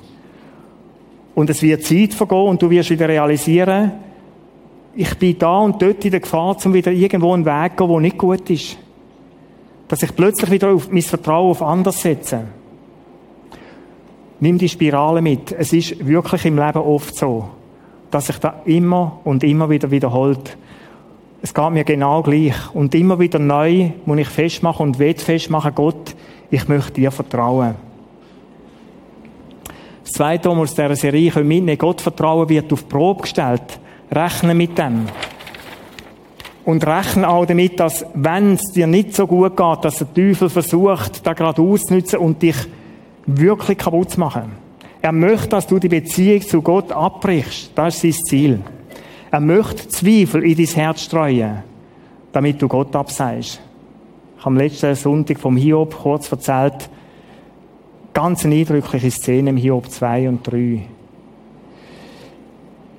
Und es wird Zeit vergehen und du wirst wieder realisieren, ich bin da und dort in der Gefahr, um wieder irgendwo einen Weg zu gehen, der nicht gut ist. Dass ich plötzlich wieder auf mein Vertrauen auf anders setze. Nimm die Spirale mit. Es ist wirklich im Leben oft so, dass sich da immer und immer wieder wiederholt. Es geht mir genau gleich. Und immer wieder neu muss ich festmachen und will festmachen, Gott, ich möchte dir vertrauen. Das Zweite, was wir aus dieser Serie mitnehmen können, Gottvertrauen wird auf Probe gestellt. Rechne mit dem. Und rechne auch damit, dass, wenn es dir nicht so gut geht, dass der Teufel versucht, da gerade auszunutzen und dich wirklich kaputt zu machen. Er möchte, dass du die Beziehung zu Gott abbrichst. Das ist sein Ziel. Er möchte Zweifel in dein Herz streuen, damit du Gott abseist. Ich habe am letzten Sonntag vom Hiob kurz erzählt, Ganz eine eindrückliche Szene im Hiob 2 und 3.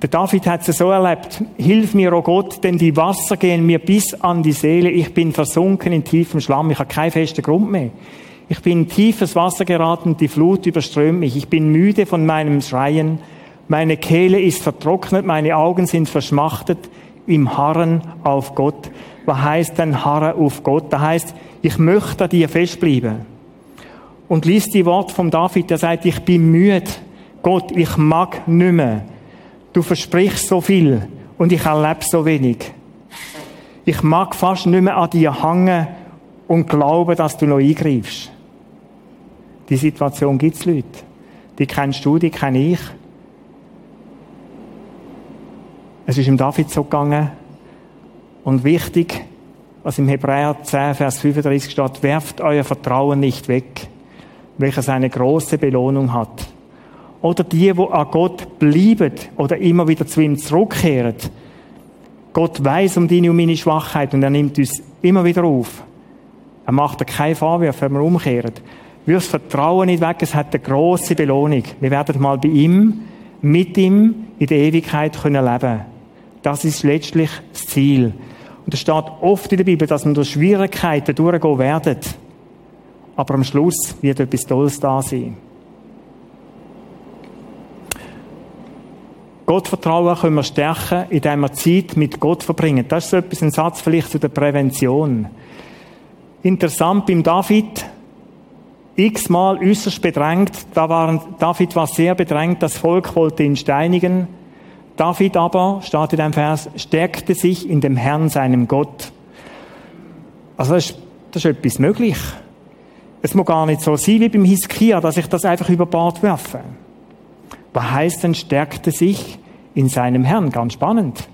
Der David hat es so erlebt. Hilf mir, oh Gott, denn die Wasser gehen mir bis an die Seele. Ich bin versunken in tiefem Schlamm. Ich habe keinen festen Grund mehr. Ich bin in tiefes Wasser geraten, die Flut überströmt mich. Ich bin müde von meinem Schreien. Meine Kehle ist vertrocknet, meine Augen sind verschmachtet im Harren auf Gott. Was heißt denn Harren auf Gott? Da heißt, ich möchte an dir festbleiben und liest die Worte von David, der sagt, ich bin müde. Gott, ich mag nicht mehr. Du versprichst so viel und ich erlebe so wenig. Ich mag fast nicht mehr an dir hängen und glauben, dass du noch eingreifst. Die Situation gibt es Leute. Die kennst du, die kenne ich. Es ist im David so gegangen. Und wichtig, was im Hebräer 10, Vers 35 steht, werft euer Vertrauen nicht weg welches eine große Belohnung hat. Oder die, wo an Gott bleiben oder immer wieder zu ihm zurückkehren. Gott weiß um deine und meine Schwachheit und er nimmt uns immer wieder auf. Er macht dir keine Vorwürfe, wenn wir umkehren. Wirst Vertrauen nicht weg, es hat eine große Belohnung. Wir werden mal bei ihm, mit ihm in der Ewigkeit können leben. Das ist letztlich das Ziel. Und es steht oft in der Bibel, dass wir durch Schwierigkeiten durchgehen werden aber am Schluss wird etwas Tolles da sein. Gottvertrauen können wir stärken, indem wir Zeit mit Gott verbringen. Das ist so etwas, ein Satz vielleicht zu der Prävention. Interessant beim David, x-mal äußerst bedrängt. Da waren, David war sehr bedrängt, das Volk wollte ihn steinigen. David aber, steht in dem Vers, stärkte sich in dem Herrn, seinem Gott. Also das ist, das ist etwas möglich. Es muss gar nicht so sein wie beim Hiskia, dass ich das einfach über Bord werfe. Was heißt denn, stärkte sich in seinem Herrn? Ganz spannend.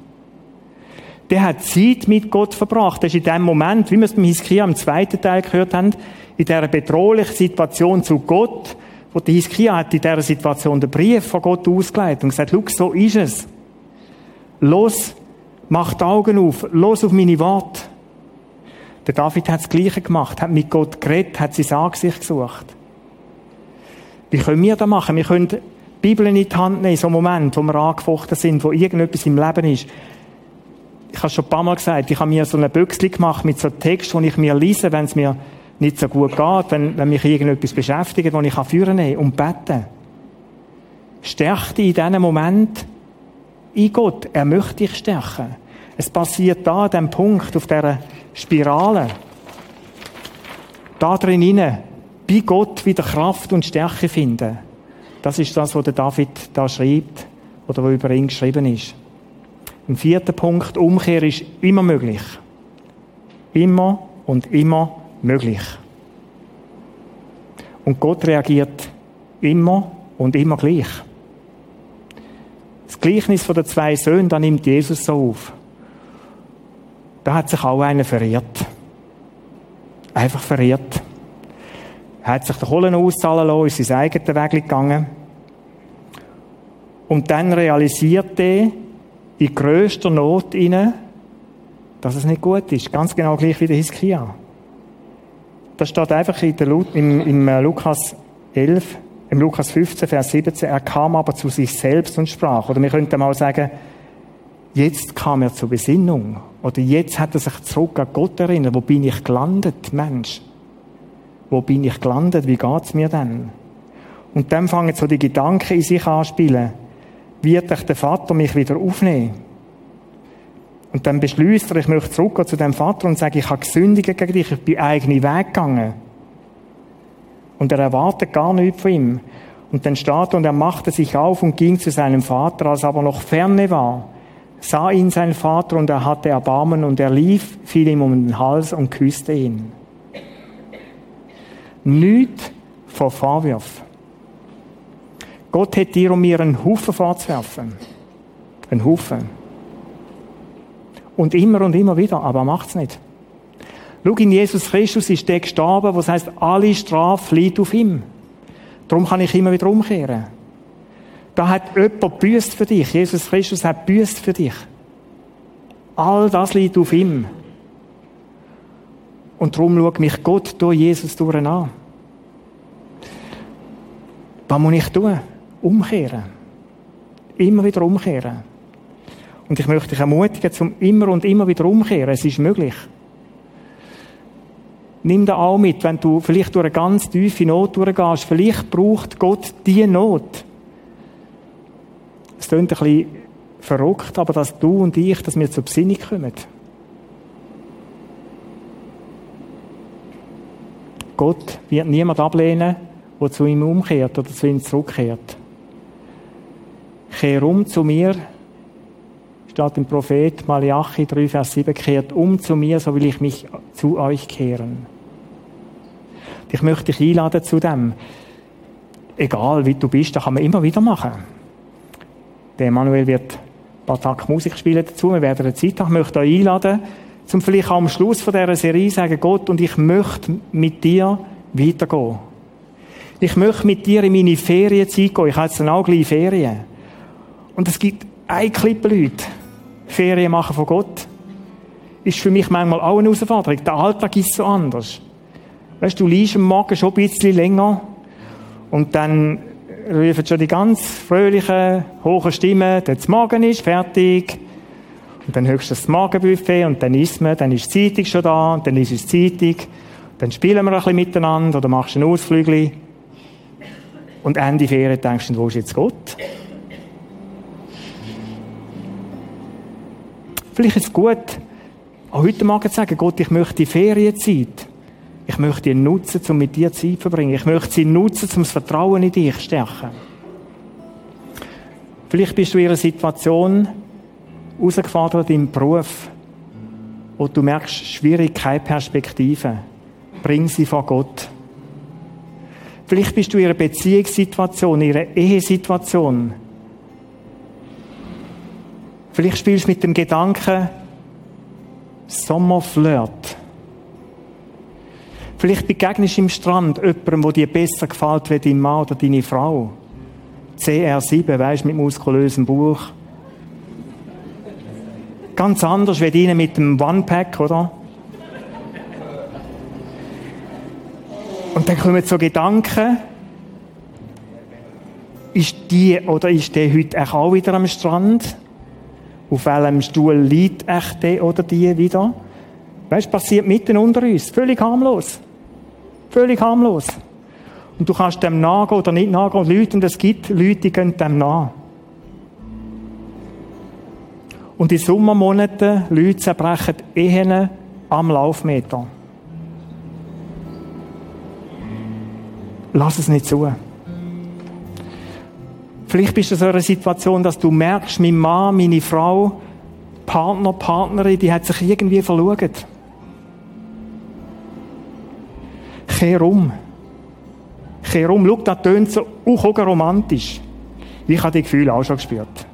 Der hat Zeit mit Gott verbracht. Das ist in dem Moment, wie wir es beim Hiskia im zweiten Teil gehört haben, in dieser bedrohlichen Situation zu Gott, wo der Hiskia hat in dieser Situation den Brief von Gott ausgeleitet und gesagt, schau, so ist es. Los, mach die Augen auf, los auf meine Worte. Der David hat das Gleiche gemacht, hat mit Gott geredet, hat sein Angesicht gesucht. Wie können wir das machen? Wir können die Bibel in die Hand nehmen, in so einem Moment, wo wir angefochten sind, wo irgendetwas im Leben ist. Ich habe schon ein paar Mal gesagt, ich habe mir so eine Büchse gemacht mit so Text, die ich mir lese, wenn es mir nicht so gut geht, wenn, wenn mich irgendetwas beschäftigt, wo ich führen kann und beten. Stärk dich in diesem Moment in Gott. Er möchte dich stärken. Es passiert da an diesem Punkt, auf dieser Spirale. Da drin bei Gott wieder Kraft und Stärke finden. Das ist das, was der David da schreibt oder was über ihn geschrieben ist. Im vierten Punkt, Umkehr ist immer möglich. Immer und immer möglich. Und Gott reagiert immer und immer gleich. Das Gleichnis von den zwei Söhnen, da nimmt Jesus so auf. Da hat sich auch einer verirrt. Einfach verirrt. Er hat sich den Kohlen auszahlen lassen, ist sein eigenen Weg gegangen. Und dann realisiert er in grösster Not inne, dass es nicht gut ist. Ganz genau gleich wie der Hiskia. Das steht einfach in der im, im äh, Lukas 11, im Lukas 15, Vers 17. Er kam aber zu sich selbst und sprach. Oder wir könnten mal sagen, Jetzt kam er zur Besinnung. Oder jetzt hat er sich zurück an Gott erinnert. Wo bin ich gelandet, Mensch? Wo bin ich gelandet? Wie geht's mir denn? Und dann fangen so die Gedanken in sich anspielen. Wird euch der Vater mich wieder aufnehmen? Und dann beschließt er, ich möchte zurückgehen zu dem Vater und sage, ich habe gesündigt gegen dich, ich bin eigenen Weg gegangen. Und er erwartet gar nichts von ihm. Und dann steht und er machte sich auf und ging zu seinem Vater, als er aber noch ferne war sah ihn sein Vater und er hatte Erbarmen und er lief, fiel ihm um den Hals und küsste ihn. Nicht vor Vorwurf. Gott hat dir um mir einen Haufen vorzuwerfen. Einen Haufen. Und immer und immer wieder, aber er macht's nicht. Schau, in Jesus Christus ist der gestorben, was heißt, alle Strafe liegt auf ihm. Darum kann ich immer wieder umkehren. Da hat jemand büßt für dich. Jesus Christus hat büßt für dich. All das liegt auf ihm. Und darum schaut mich Gott durch Jesus durch an. Was muss ich tun? Umkehren. Immer wieder umkehren. Und ich möchte dich ermutigen, zum immer und immer wieder umkehren. Es ist möglich. Nimm da auch mit, wenn du vielleicht durch eine ganz tiefe Not durchgehst. Vielleicht braucht Gott diese Not es klingt ein bisschen verrückt, aber dass du und ich, dass wir zur Besinnung kommen. Gott wird niemand ablehnen, der zu ihm umkehrt oder zu ihm zurückkehrt. Kehr um zu mir, steht im Prophet Malachi 3, Vers 7, kehrt um zu mir, so will ich mich zu euch kehren. Ich möchte dich einladen zu dem. Egal wie du bist, das kann man immer wieder machen. Der Manuel wird ein paar Tage Musik spielen dazu. Wir werden eine Zeit haben. Möchte euch einladen, zum vielleicht am Schluss von dieser Serie sagen, Gott, und ich möchte mit dir weitergehen. Ich möchte mit dir in meine Ferienzeit gehen. Ich habe jetzt dann auch gleich Ferien. Und es gibt ein Klippe Leute, Ferien machen von Gott. Ist für mich manchmal auch eine Herausforderung. Der Alltag ist so anders. Weißt du, du liest am Morgen schon ein bisschen länger und dann rufen schon die ganz fröhlichen, hohen Stimmen, der Morgen ist fertig. Und dann höchstens das Morgenbuffet und dann isst man, dann ist die Zeitung schon da und dann ist es Zeitung. Dann spielen wir ein bisschen miteinander oder machst einen Ausflügel. Und Ende Ferien denkst du, wo ist jetzt Gott? Vielleicht ist es gut, auch heute Morgen zu sagen, Gott, ich möchte die Ferienzeit ich möchte ihn nutzen, um mit dir Zeit zu verbringen. Ich möchte sie nutzen, um das Vertrauen in dich zu stärken. Vielleicht bist du in einer Situation herausgefordert im Beruf, wo du merkst, schwierig, keine Perspektive. Bring sie vor Gott. Vielleicht bist du in einer Beziehungssituation, in einer Ehesituation. Vielleicht spielst du mit dem Gedanken, Sommerflirt. Vielleicht begegnest du im Strand jemandem, der dir besser gefällt wie dein Mann oder deine Frau. CR7, weißt du, mit muskulösem Buch. Ganz anders wie ihnen mit dem One-Pack, oder? Und dann kommen so Gedanken, ist die oder ist der heute auch wieder am Strand? Auf welchem Stuhl liegt echt der oder die wieder? Weißt passiert mitten unter uns. Völlig harmlos. Völlig harmlos. Und du kannst dem nachgehen oder nicht nachgehen. Leute, und es gibt Leute, die gehen dem nach. Und in Sommermonaten, Leute zerbrechen Ehen am Laufmeter. Lass es nicht zu. Vielleicht bist du in so einer Situation, dass du merkst, mein Mann, meine Frau, Partner, Partnerin, die hat sich irgendwie verlogen. Kehr um. Kehr um. Schau, das tönt so auch romantisch. Ich habe die Gefühle auch schon gespürt.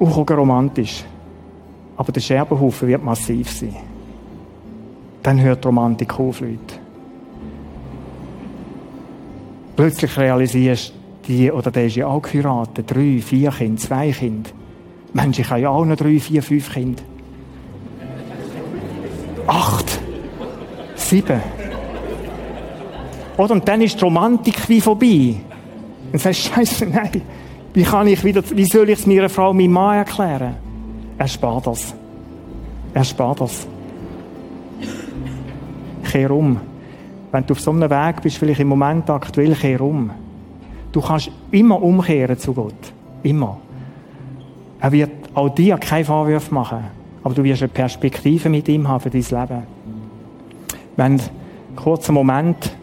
Auch romantisch. Aber der Scherbenhaufen wird massiv sein. Dann hört die Romantik auf, Leute plötzlich realisierst, die oder der ist ja auch geheiratet. Drei, vier Kinder, zwei Kinder. Mensch, ich habe ja auch noch drei, vier, fünf Kinder. Sieben. Oder? Und dann ist die Romantik wie vorbei. Und sagst, Scheiße, nein. Wie kann ich wieder, wie soll ich es meiner Frau, meinem Mann erklären? Er spart das. Er spart das. Kehr um. Wenn du auf so einem Weg bist, vielleicht im Moment aktuell, kehr um. Du kannst immer umkehren zu Gott. Immer. Er wird auch dir keine Vorwürfe machen. Aber du wirst eine Perspektive mit ihm haben für dein Leben. Wenn kurzen Moment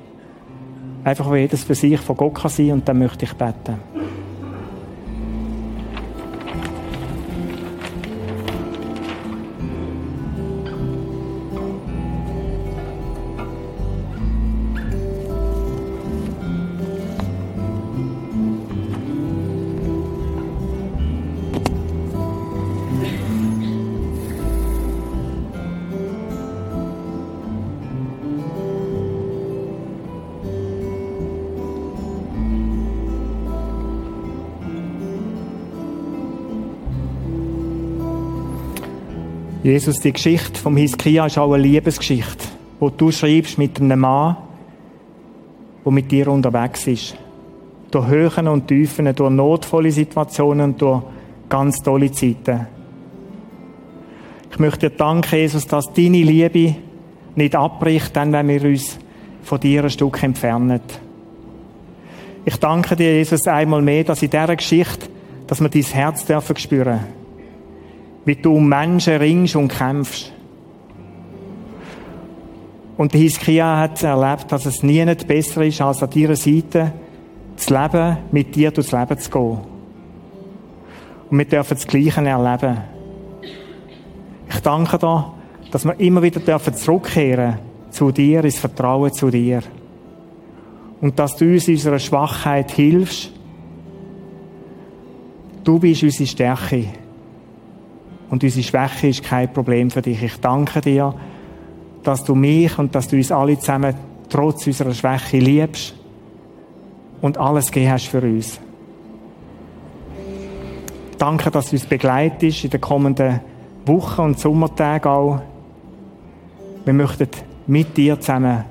einfach, jedes für sich von Gott kann sein und dann möchte ich beten. Jesus, die Geschichte vom Hiskia ist auch eine Liebesgeschichte, wo du schreibst mit einem Mann, der mit dir unterwegs ist. Durch Höhen und Tiefen, durch notvolle Situationen durch ganz tolle Zeiten. Ich möchte dir danken, Jesus, dass deine Liebe nicht abbricht, dann, wenn wir uns von dir ein Stück entfernen. Ich danke dir, Jesus, einmal mehr, dass in dieser Geschichte, dass wir dein Herz dürfen spüren wie du um Menschen ringst und kämpfst. Und Hiskia hat erlebt, dass es nie nicht besser ist, als an deiner Seite das Leben mit dir durchs Leben zu gehen. Und wir dürfen das Gleiche erleben. Ich danke dir, dass wir immer wieder dürfen zurückkehren zu dir, ins Vertrauen zu dir. Und dass du uns in unserer Schwachheit hilfst. Du bist unsere Stärke. Und unsere Schwäche ist kein Problem für dich. Ich danke dir, dass du mich und dass du uns alle zusammen trotz unserer Schwäche liebst und alles gegeben hast für uns. Danke, dass du uns begleitest in den kommenden Wochen und Sommertagen auch. Wir möchten mit dir zusammen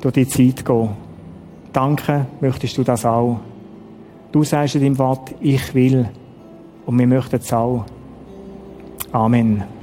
durch die Zeit gehen. Danke, möchtest du das auch. Du sagst in deinem Wort, ich will. Und wir möchten es auch. Amen.